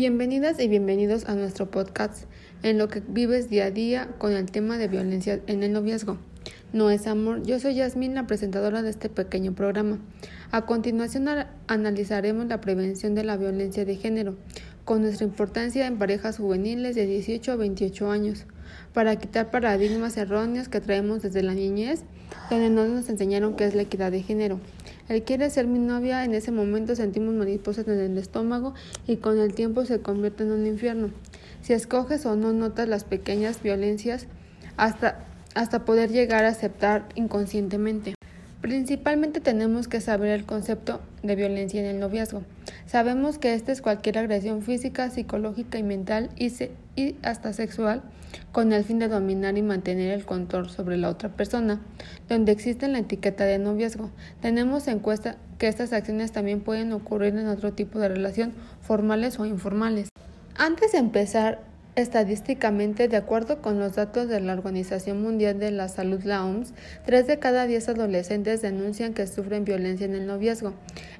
Bienvenidas y bienvenidos a nuestro podcast en lo que vives día a día con el tema de violencia en el noviazgo. No es amor, yo soy Yasmin, la presentadora de este pequeño programa. A continuación analizaremos la prevención de la violencia de género, con nuestra importancia en parejas juveniles de 18 a 28 años, para quitar paradigmas erróneos que traemos desde la niñez, donde no nos enseñaron qué es la equidad de género. Él quiere ser mi novia, en ese momento sentimos mariposas en el estómago y con el tiempo se convierte en un infierno. Si escoges o no notas las pequeñas violencias hasta, hasta poder llegar a aceptar inconscientemente. Principalmente tenemos que saber el concepto de violencia en el noviazgo. Sabemos que esta es cualquier agresión física, psicológica y mental y, hasta sexual con el fin de dominar y mantener el control sobre la otra persona, donde existe la etiqueta de noviazgo. Tenemos en cuenta que estas acciones también pueden ocurrir en otro tipo de relación, formales o informales. Antes de empezar, Estadísticamente, de acuerdo con los datos de la Organización Mundial de la Salud, la OMS, 3 de cada 10 adolescentes denuncian que sufren violencia en el noviazgo,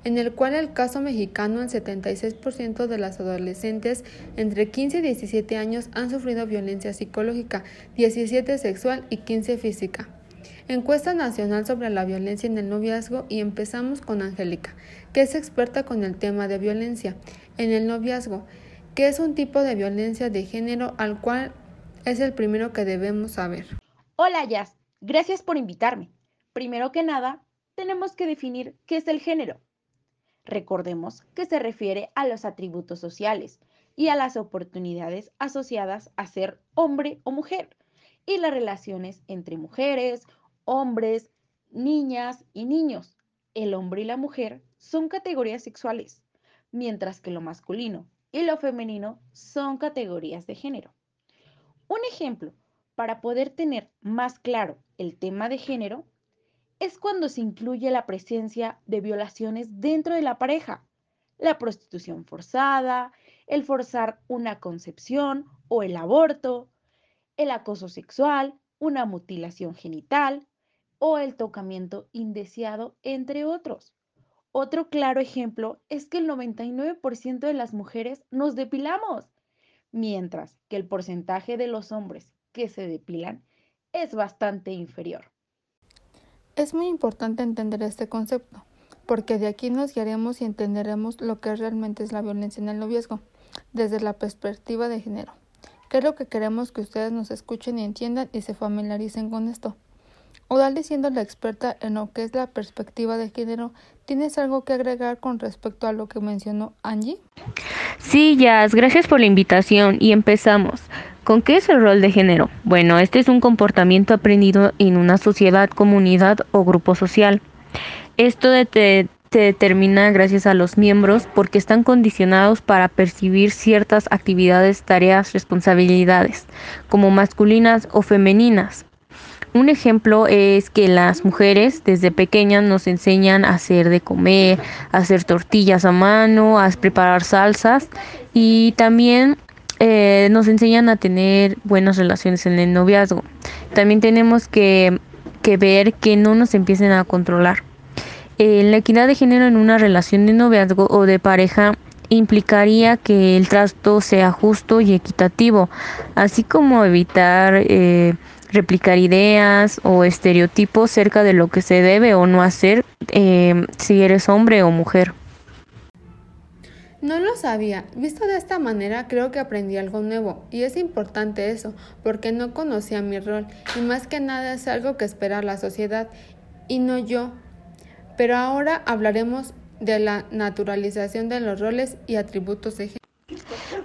en el cual el caso mexicano, el 76% de las adolescentes entre 15 y 17 años han sufrido violencia psicológica, 17 sexual y 15 física. Encuesta Nacional sobre la Violencia en el Noviazgo y empezamos con Angélica, que es experta con el tema de violencia en el noviazgo que es un tipo de violencia de género al cual es el primero que debemos saber. Hola Jazz, gracias por invitarme. Primero que nada, tenemos que definir qué es el género. Recordemos que se refiere a los atributos sociales y a las oportunidades asociadas a ser hombre o mujer y las relaciones entre mujeres, hombres, niñas y niños. El hombre y la mujer son categorías sexuales, mientras que lo masculino y lo femenino son categorías de género. Un ejemplo para poder tener más claro el tema de género es cuando se incluye la presencia de violaciones dentro de la pareja, la prostitución forzada, el forzar una concepción o el aborto, el acoso sexual, una mutilación genital o el tocamiento indeseado, entre otros. Otro claro ejemplo es que el 99% de las mujeres nos depilamos, mientras que el porcentaje de los hombres que se depilan es bastante inferior. Es muy importante entender este concepto, porque de aquí nos guiaremos y entenderemos lo que realmente es la violencia en el noviazgo, desde la perspectiva de género. Creo que queremos que ustedes nos escuchen y entiendan y se familiaricen con esto. Odalí, siendo la experta en lo que es la perspectiva de género, ¿tienes algo que agregar con respecto a lo que mencionó Angie? Sí, Jazz, gracias por la invitación y empezamos. ¿Con qué es el rol de género? Bueno, este es un comportamiento aprendido en una sociedad, comunidad o grupo social. Esto se determina gracias a los miembros porque están condicionados para percibir ciertas actividades, tareas, responsabilidades, como masculinas o femeninas. Un ejemplo es que las mujeres desde pequeñas nos enseñan a hacer de comer, a hacer tortillas a mano, a preparar salsas y también eh, nos enseñan a tener buenas relaciones en el noviazgo. También tenemos que, que ver que no nos empiecen a controlar. Eh, la equidad de género en una relación de noviazgo o de pareja implicaría que el trato sea justo y equitativo, así como evitar eh, replicar ideas o estereotipos cerca de lo que se debe o no hacer eh, si eres hombre o mujer. No lo sabía. Visto de esta manera creo que aprendí algo nuevo y es importante eso porque no conocía mi rol y más que nada es algo que espera la sociedad y no yo. Pero ahora hablaremos de la naturalización de los roles y atributos de género.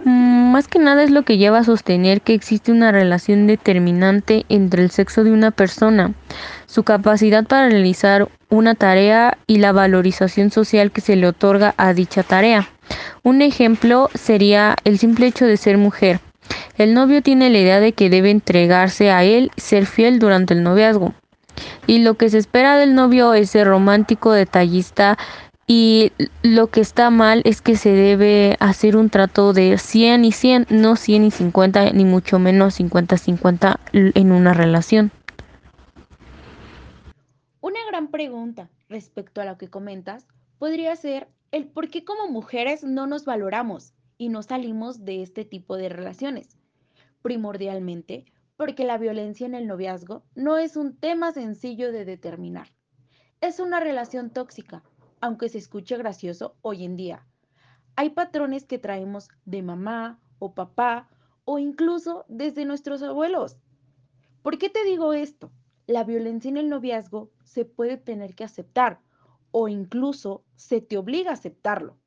Mm, más que nada es lo que lleva a sostener que existe una relación determinante entre el sexo de una persona, su capacidad para realizar una tarea y la valorización social que se le otorga a dicha tarea. Un ejemplo sería el simple hecho de ser mujer. El novio tiene la idea de que debe entregarse a él, ser fiel durante el noviazgo. Y lo que se espera del novio es ser romántico, detallista, y lo que está mal es que se debe hacer un trato de 100 y 100, no 100 y 50, ni mucho menos 50-50 en una relación. Una gran pregunta respecto a lo que comentas podría ser el por qué como mujeres no nos valoramos y no salimos de este tipo de relaciones. Primordialmente, porque la violencia en el noviazgo no es un tema sencillo de determinar. Es una relación tóxica, aunque se escuche gracioso hoy en día. Hay patrones que traemos de mamá o papá o incluso desde nuestros abuelos. ¿Por qué te digo esto? La violencia en el noviazgo se puede tener que aceptar o incluso se te obliga a aceptarlo,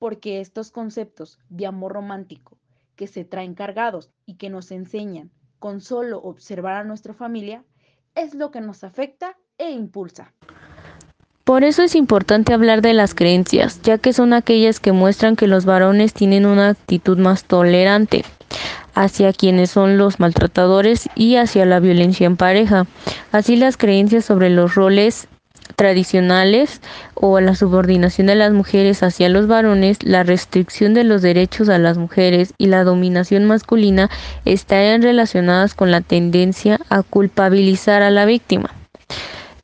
porque estos conceptos de amor romántico que se traen cargados y que nos enseñan con solo observar a nuestra familia es lo que nos afecta e impulsa. Por eso es importante hablar de las creencias, ya que son aquellas que muestran que los varones tienen una actitud más tolerante hacia quienes son los maltratadores y hacia la violencia en pareja. Así las creencias sobre los roles tradicionales o la subordinación de las mujeres hacia los varones, la restricción de los derechos a las mujeres y la dominación masculina están relacionadas con la tendencia a culpabilizar a la víctima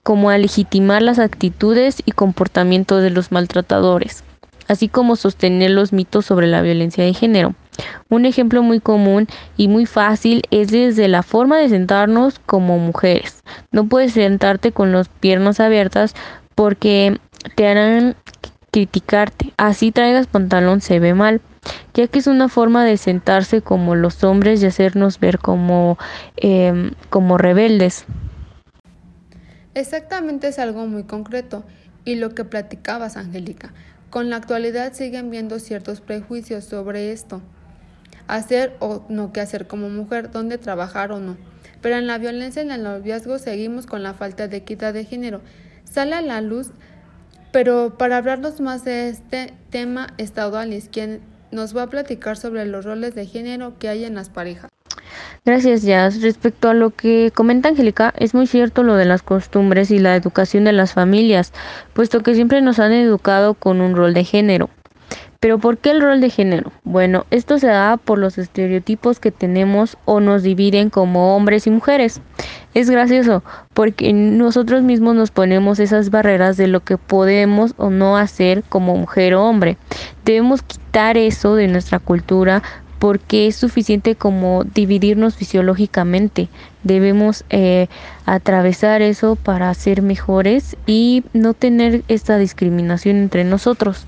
como a legitimar las actitudes y comportamientos de los maltratadores, así como sostener los mitos sobre la violencia de género. Un ejemplo muy común y muy fácil es desde la forma de sentarnos como mujeres. No puedes sentarte con las piernas abiertas porque te harán criticarte. Así traigas pantalón se ve mal, ya que es una forma de sentarse como los hombres y hacernos ver como, em, como rebeldes. Exactamente es algo muy concreto y lo que platicabas, Angélica. Con la actualidad siguen viendo ciertos prejuicios sobre esto. Hacer o no qué hacer como mujer, dónde trabajar o no. Pero en la violencia en el noviazgo seguimos con la falta de equidad de género. Sale a la luz, pero para hablarnos más de este tema está quien nos va a platicar sobre los roles de género que hay en las parejas. Gracias, Jazz. Respecto a lo que comenta Angélica, es muy cierto lo de las costumbres y la educación de las familias, puesto que siempre nos han educado con un rol de género. Pero ¿por qué el rol de género? Bueno, esto se da por los estereotipos que tenemos o nos dividen como hombres y mujeres. Es gracioso porque nosotros mismos nos ponemos esas barreras de lo que podemos o no hacer como mujer o hombre. Debemos quitar eso de nuestra cultura porque es suficiente como dividirnos fisiológicamente. Debemos eh, atravesar eso para ser mejores y no tener esta discriminación entre nosotros.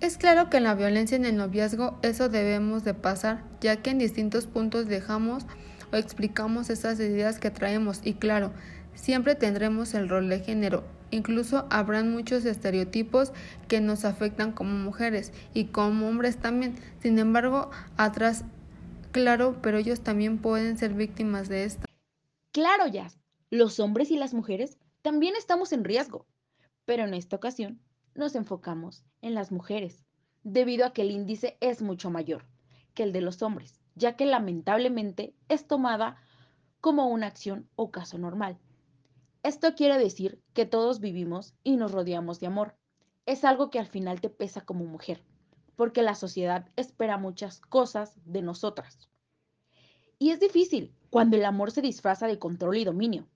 Es claro que en la violencia en el noviazgo eso debemos de pasar, ya que en distintos puntos dejamos o explicamos esas ideas que traemos y claro, siempre tendremos el rol de género. Incluso habrán muchos estereotipos que nos afectan como mujeres y como hombres también. Sin embargo, atrás, claro, pero ellos también pueden ser víctimas de esto. Claro, ya. Los hombres y las mujeres también estamos en riesgo. Pero en esta ocasión nos enfocamos en las mujeres, debido a que el índice es mucho mayor que el de los hombres, ya que lamentablemente es tomada como una acción o caso normal. Esto quiere decir que todos vivimos y nos rodeamos de amor. Es algo que al final te pesa como mujer, porque la sociedad espera muchas cosas de nosotras. Y es difícil cuando el amor se disfraza de control y dominio.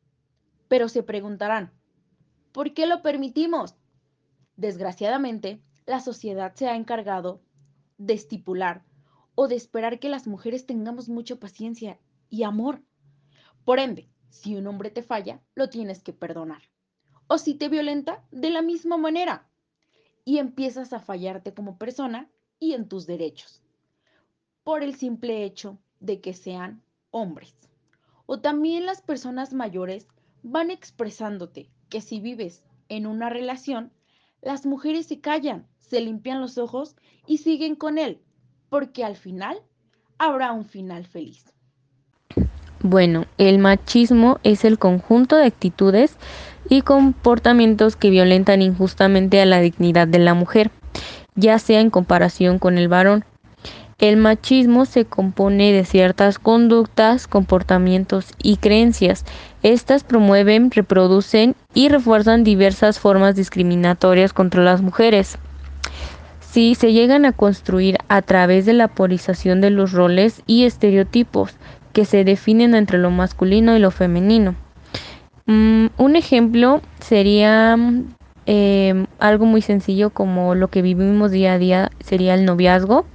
Pero se preguntarán, ¿por qué lo permitimos? Desgraciadamente, la sociedad se ha encargado de estipular o de esperar que las mujeres tengamos mucha paciencia y amor. Por ende, si un hombre te falla, lo tienes que perdonar. O si te violenta, de la misma manera. Y empiezas a fallarte como persona y en tus derechos. Por el simple hecho de que sean hombres. O también las personas mayores van expresándote que si vives en una relación, las mujeres se callan, se limpian los ojos y siguen con él, porque al final habrá un final feliz. Bueno, el machismo es el conjunto de actitudes y comportamientos que violentan injustamente a la dignidad de la mujer, ya sea en comparación con el varón. El machismo se compone de ciertas conductas, comportamientos y creencias. Estas promueven, reproducen y refuerzan diversas formas discriminatorias contra las mujeres. Si se llegan a construir a través de la polarización de los roles y estereotipos, que se definen entre lo masculino y lo femenino. Mm, un ejemplo sería em, algo muy sencillo como lo que vivimos día a día sería el noviazgo,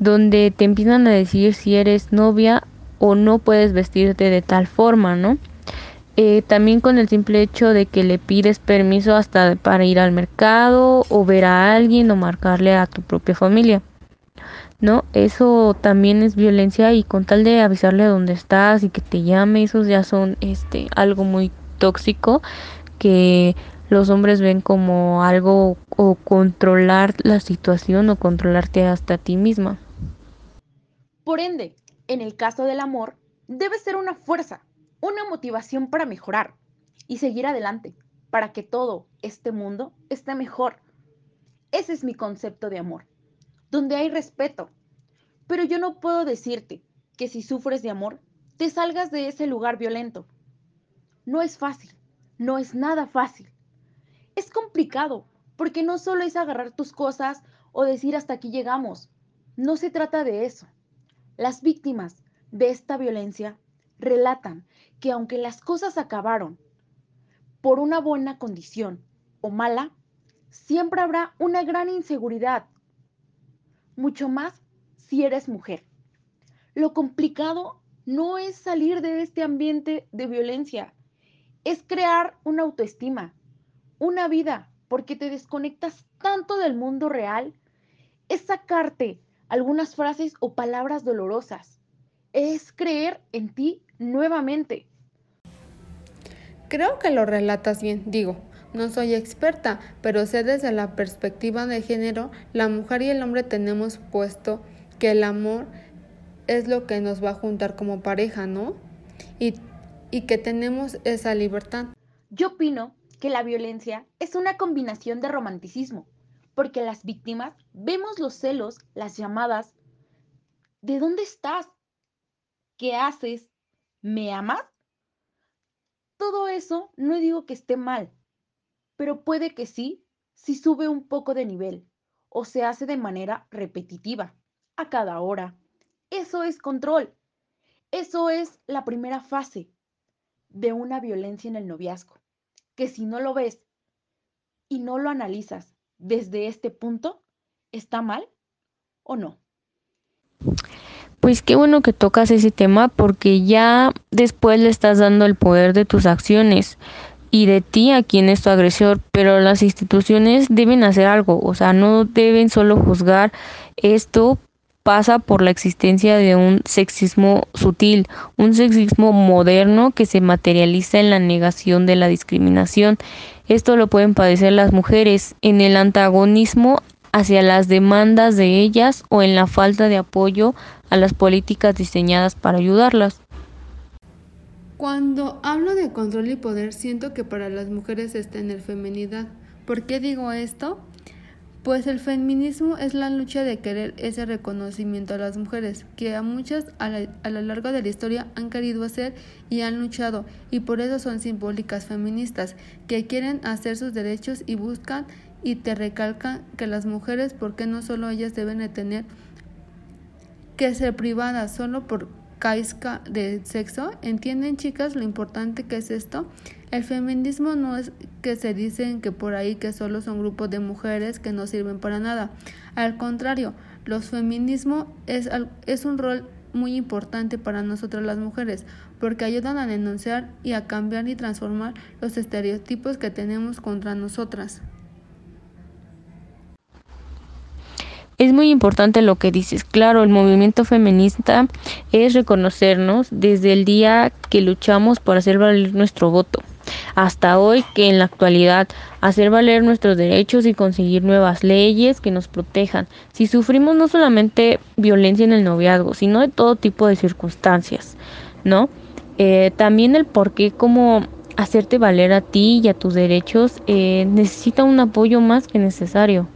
donde te empiezan a decir si eres novia o no puedes vestirte de tal forma, ¿no? Eh, también con el simple hecho de que le pides permiso hasta para ir al mercado o ver a alguien o marcarle a tu propia familia. ¿No? Eso también es violencia y con tal de avisarle dónde estás y que te llame, esos ya son este algo muy tóxico que los hombres ven como algo o controlar la situación o controlarte hasta ti misma. Por ende, en el caso del amor, debe ser una fuerza, una motivación para mejorar y seguir adelante, para que todo este mundo esté mejor. Ese es mi concepto de amor, donde hay respeto. Pero yo no puedo decirte que si sufres de amor, te salgas de ese lugar violento. No es fácil, no es nada fácil. Es complicado, porque no solo es agarrar tus cosas o decir hasta aquí llegamos. No se trata de eso. Las víctimas de esta violencia relatan que aunque las cosas acabaron por una buena condición o mala, siempre habrá una gran inseguridad, mucho más si eres mujer. Lo complicado no es salir de este ambiente de violencia, es crear una autoestima, una vida, porque te desconectas tanto del mundo real, es sacarte algunas frases o palabras dolorosas, es creer en ti nuevamente. Creo que lo relatas bien, digo, no soy experta, pero sé desde la perspectiva de género, la mujer y el hombre tenemos puesto que el amor es lo que nos va a juntar como pareja, ¿no? Y, y que tenemos esa libertad. Yo opino que la violencia es una combinación de romanticismo, porque las víctimas vemos los celos, las llamadas, ¿de dónde estás? ¿Qué haces? ¿Me amas? Todo eso no digo que esté mal, pero puede que sí si sube un poco de nivel o se hace de manera repetitiva, a cada hora. Eso es control. Eso es la primera fase de una violencia en el noviazgo, que si no lo ves y no lo analizas desde este punto, ¿está mal o no? Pues qué bueno que tocas ese tema porque ya después le estás dando el poder de tus acciones y de ti a quien es tu agresor, pero las instituciones deben hacer algo, o sea, no deben solo juzgar esto pasa por la existencia de un sexismo sutil, un sexismo moderno que se materializa en la negación de la discriminación. Esto lo pueden padecer las mujeres en el antagonismo hacia las demandas de ellas o en la falta de apoyo a las políticas diseñadas para ayudarlas. Cuando hablo de control y poder, siento que para las mujeres está en el femenidad. ¿Por qué digo esto? Pues el feminismo es la lucha de querer ese reconocimiento a las mujeres, que a muchas a, a, lo largo de la historia han querido hacer y han luchado, y por eso son simbólicas feministas, que quieren hacer sus derechos y buscan y te recalcan que las mujeres, porque no solo ellas deben de tener que ser privadas solo por caisca de sexo? ¿Entienden chicas lo importante que es esto? El feminismo no es que se dicen que por ahí que solo son grupos de mujeres que no sirven para nada. Al contrario, los feminismo es, es un rol muy importante para nosotras las mujeres, porque ayudan a denunciar y a cambiar y transformar los estereotipos que tenemos contra nosotras. Es muy importante lo que dices. Claro, el movimiento feminista es reconocernos desde el día que luchamos por hacer valer nuestro voto hasta hoy que en la actualidad hacer valer nuestros derechos y conseguir nuevas leyes que nos protejan. Si sufrimos no solamente violencia en el noviazgo, sino de todo tipo de circunstancias, ¿no? Eh, también el por qué como hacerte valer a ti y a tus derechos eh, necesita un apoyo más que necesario.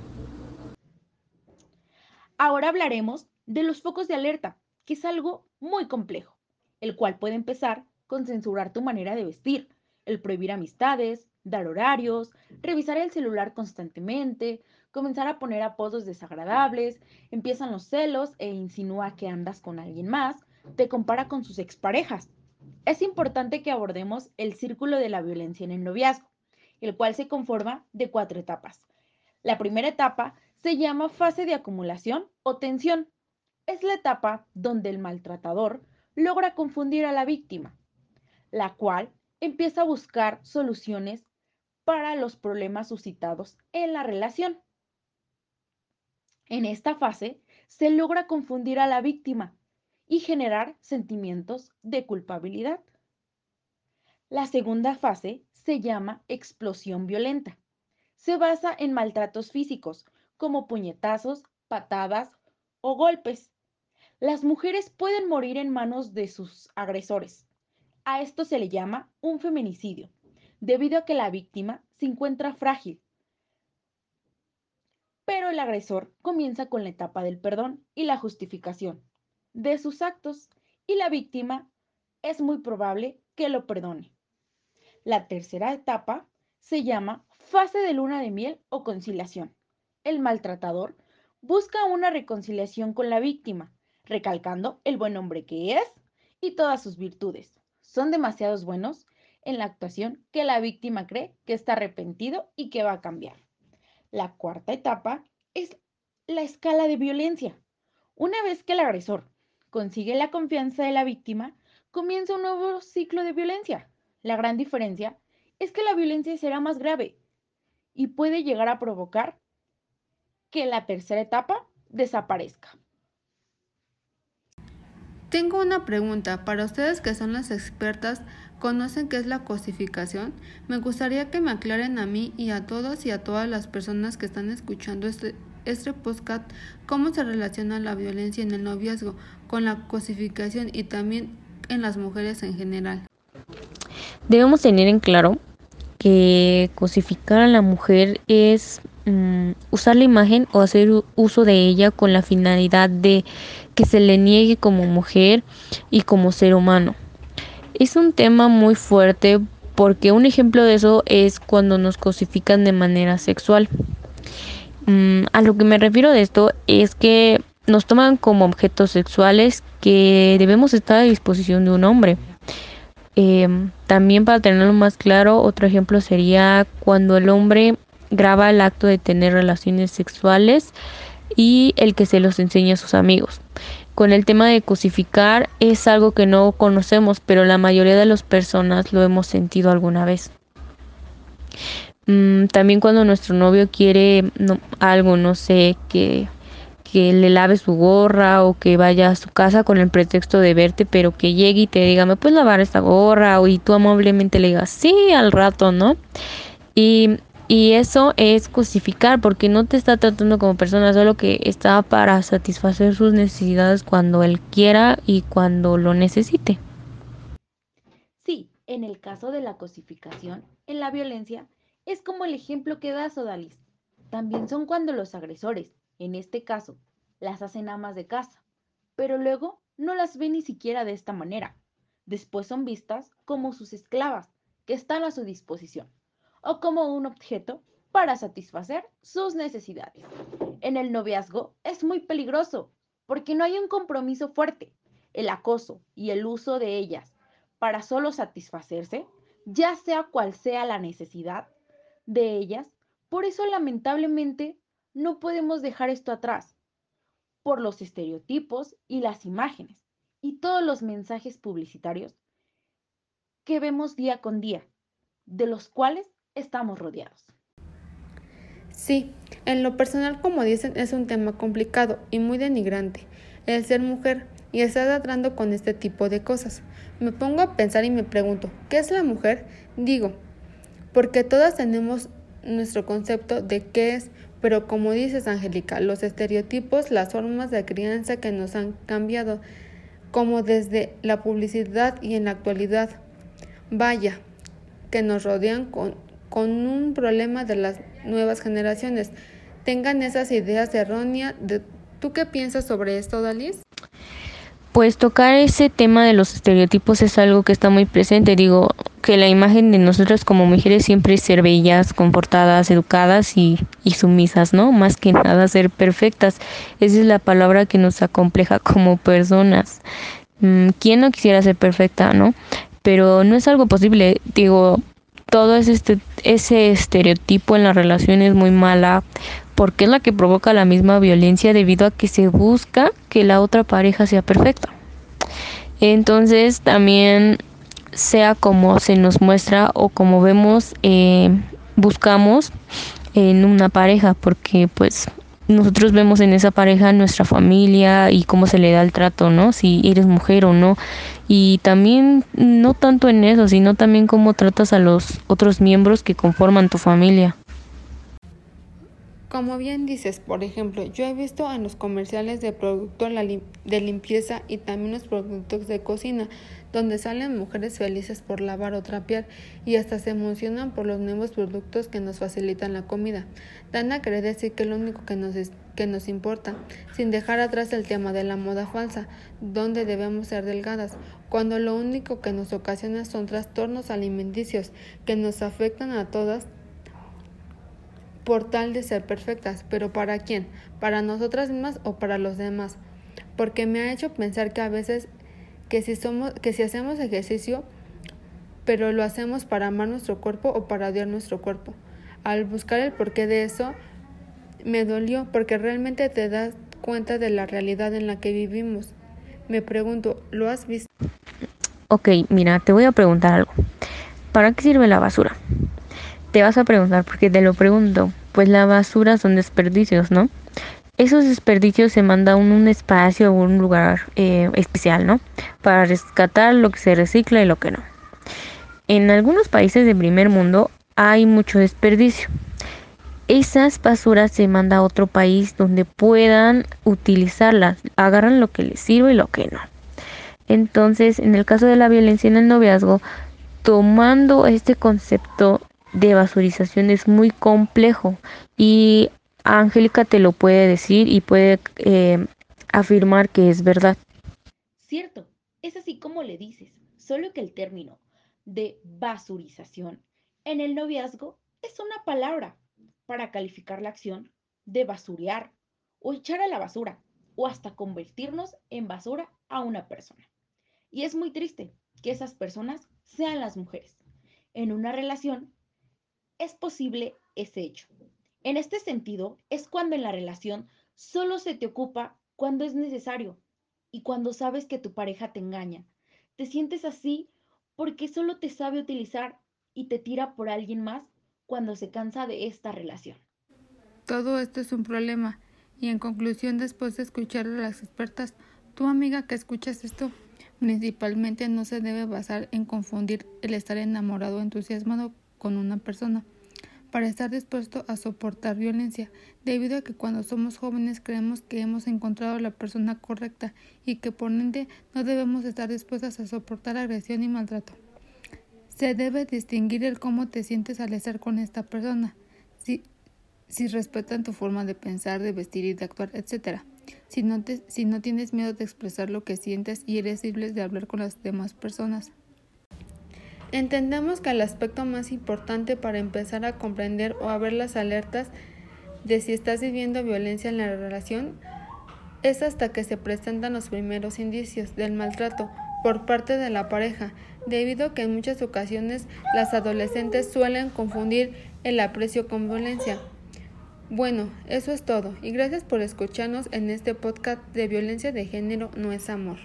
Ahora hablaremos de los focos de alerta, que es algo muy complejo, el cual puede empezar con censurar tu manera de vestir, el prohibir amistades, dar horarios, revisar el celular constantemente, comenzar a poner apodos desagradables, empiezan los celos e insinúa que andas con alguien más, te compara con sus exparejas. Es importante que abordemos el círculo de la violencia en el noviazgo, el cual se conforma de cuatro etapas. La primera etapa se llama fase de acumulación o tensión. Es la etapa donde el maltratador logra confundir a la víctima, la cual empieza a buscar soluciones para los problemas suscitados en la relación. En esta fase se logra confundir a la víctima y generar sentimientos de culpabilidad. La segunda fase se llama explosión violenta. Se basa en maltratos físicos como puñetazos, patadas o golpes. Las mujeres pueden morir en manos de sus agresores. A esto se le llama un feminicidio, debido a que la víctima se encuentra frágil. Pero el agresor comienza con la etapa del perdón y la justificación de sus actos y la víctima es muy probable que lo perdone. La tercera etapa se llama fase de luna de miel o conciliación. El maltratador busca una reconciliación con la víctima, recalcando el buen hombre que es y todas sus virtudes. Son demasiados buenos en la actuación que la víctima cree que está arrepentido y que va a cambiar. La cuarta etapa es la escala de violencia. Una vez que el agresor consigue la confianza de la víctima, comienza un nuevo ciclo de violencia. La gran diferencia es que la violencia será más grave y puede llegar a provocar que la tercera etapa desaparezca. Tengo una pregunta. Para ustedes que son las expertas, ¿conocen qué es la cosificación? Me gustaría que me aclaren a mí y a todos y a todas las personas que están escuchando este, este podcast cómo se relaciona la violencia en el noviazgo con la cosificación y también en las mujeres en general. Debemos tener en claro que cosificar a la mujer es mm, usar la imagen o hacer uso de ella con la finalidad de que se le niegue como mujer y como ser humano. Es un tema muy fuerte porque un ejemplo de eso es cuando nos cosifican de manera sexual. Mm, a lo que me refiero de esto es que nos toman como objetos sexuales que debemos estar a disposición de un hombre. Em, también para tenerlo más claro, otro ejemplo sería cuando el hombre graba el acto de tener relaciones sexuales y el que se los enseña a sus amigos. Con el tema de cosificar es algo que no conocemos, pero la mayoría de las personas lo hemos sentido alguna vez. Mm, también cuando nuestro novio quiere algo, no sé, que, que le lave su gorra o que vaya a su casa con el pretexto de verte, pero que llegue y te diga, ¿me puedes lavar esta gorra? O y tú amablemente le digas, sí, al rato, ¿no? Y, y eso es justificar porque no te está tratando como persona, solo que está para satisfacer sus necesidades cuando él quiera y cuando lo necesite. Sí, en el caso de la cosificación, en la violencia, es como el ejemplo que da Sodalis. También son cuando los agresores, en este caso, las hacen amas de casa, pero luego no las ven ni siquiera de esta manera. Después son vistas como sus esclavas, que están a su disposición, o como un objeto para satisfacer sus necesidades. En el noviazgo es muy peligroso, porque no hay un compromiso fuerte. El acoso y el uso de ellas para solo satisfacerse, ya sea cual sea la necesidad, de ellas. Por eso lamentablemente no podemos dejar esto atrás, por los estereotipos y las imágenes y todos los mensajes publicitarios que vemos día con día, de los cuales estamos rodeados. Sí, en lo personal, como dicen, es un tema complicado y muy denigrante el ser mujer y estar tratando con este tipo de cosas. Me pongo a pensar y me pregunto, ¿qué es la mujer? Digo, porque todas tenemos nuestro concepto de qué es, pero como dices Angélica, los estereotipos, las formas de crianza que nos han cambiado, como desde la publicidad y en la actualidad, vaya, que nos rodean con, con un problema de las nuevas generaciones, tengan esas ideas erróneas. De, ¿Tú qué piensas sobre esto, Dalis? Pues tocar ese tema de los estereotipos es algo que está muy presente. Digo que la imagen de nosotras como mujeres siempre es ser bellas, comportadas, educadas y, y sumisas, ¿no? Más que nada ser perfectas. Esa es la palabra que nos acompleja como personas. Mm, ¿Quién no quisiera ser perfecta, no? Pero no es algo posible. Digo, todo ese, este, ese estereotipo en la relación es muy mala porque es la que provoca la misma violencia debido a que se busca que la otra pareja sea perfecta. Entonces también sea como se nos muestra o como vemos, eh, buscamos en una pareja, porque pues nosotros vemos en esa pareja nuestra familia y cómo se le da el trato, ¿no? Si eres mujer o no. Y también no tanto en eso, sino también cómo tratas a los otros miembros que conforman tu familia. Como bien dices, por ejemplo, yo he visto en los comerciales de productos de limpieza y también los productos de cocina, donde salen mujeres felices por lavar o trapear y hasta se emocionan por los nuevos productos que nos facilitan la comida. Dan a querer decir que lo único que nos, que nos importa, sin dejar atrás el tema de la moda falsa, donde debemos ser delgadas, cuando lo único que nos ocasiona son trastornos alimenticios que nos afectan a todas por tal de ser perfectas, pero ¿para quién? ¿Para nosotras mismas o para los demás? Porque me ha hecho pensar que a veces que si somos que si hacemos ejercicio pero lo hacemos para amar nuestro cuerpo o para odiar nuestro cuerpo. Al buscar el porqué de eso me dolió porque realmente te das cuenta de la realidad en la que vivimos. Me pregunto, ¿lo has visto? Ok, mira, te voy a preguntar algo. ¿Para qué sirve la basura? Te vas a preguntar porque te lo pregunto. Pues la basura son desperdicios, ¿no? Esos desperdicios se mandan a un espacio o un lugar eh, especial, ¿no? Para rescatar lo que se recicla y lo que no. En algunos países de primer mundo hay mucho desperdicio. Esas basuras se mandan a otro país donde puedan utilizarlas, agarran lo que les sirve y lo que no. Entonces, en el caso de la violencia en el noviazgo, tomando este concepto de basurización es muy complejo y Angélica te lo puede decir y puede eh, afirmar que es verdad. Cierto, es así como le dices, solo que el término de basurización en el noviazgo es una palabra para calificar la acción de basurear o echar a la basura o hasta convertirnos en basura a una persona. Y es muy triste que esas personas sean las mujeres. En una relación es posible ese hecho. En este sentido, es cuando en la relación solo se te ocupa cuando es necesario y cuando sabes que tu pareja te engaña. Te sientes así porque solo te sabe utilizar y te tira por alguien más cuando se cansa de esta relación. Todo esto es un problema y en conclusión, después de escuchar a las expertas, tu amiga que escuchas esto, principalmente no se debe basar en confundir el estar enamorado o entusiasmado con una persona para estar dispuesto a soportar violencia, debido a que cuando somos jóvenes creemos que hemos encontrado la persona correcta y que por ende no debemos estar dispuestas a soportar agresión y maltrato. Se debe distinguir el cómo te sientes al estar con esta persona, si, respetan tu forma de pensar, de vestir y de actuar, etc. Si no, si no tienes miedo de expresar lo que sientes y eres libre de hablar con las demás personas. Entendemos que el aspecto más importante para empezar a comprender o a ver las alertas de si estás viviendo violencia en la relación es hasta que se presentan los primeros indicios del maltrato por parte de la pareja, debido a que en muchas ocasiones las adolescentes suelen confundir el aprecio con violencia. Bueno, eso es todo y gracias por escucharnos en este podcast de violencia de género no es amor.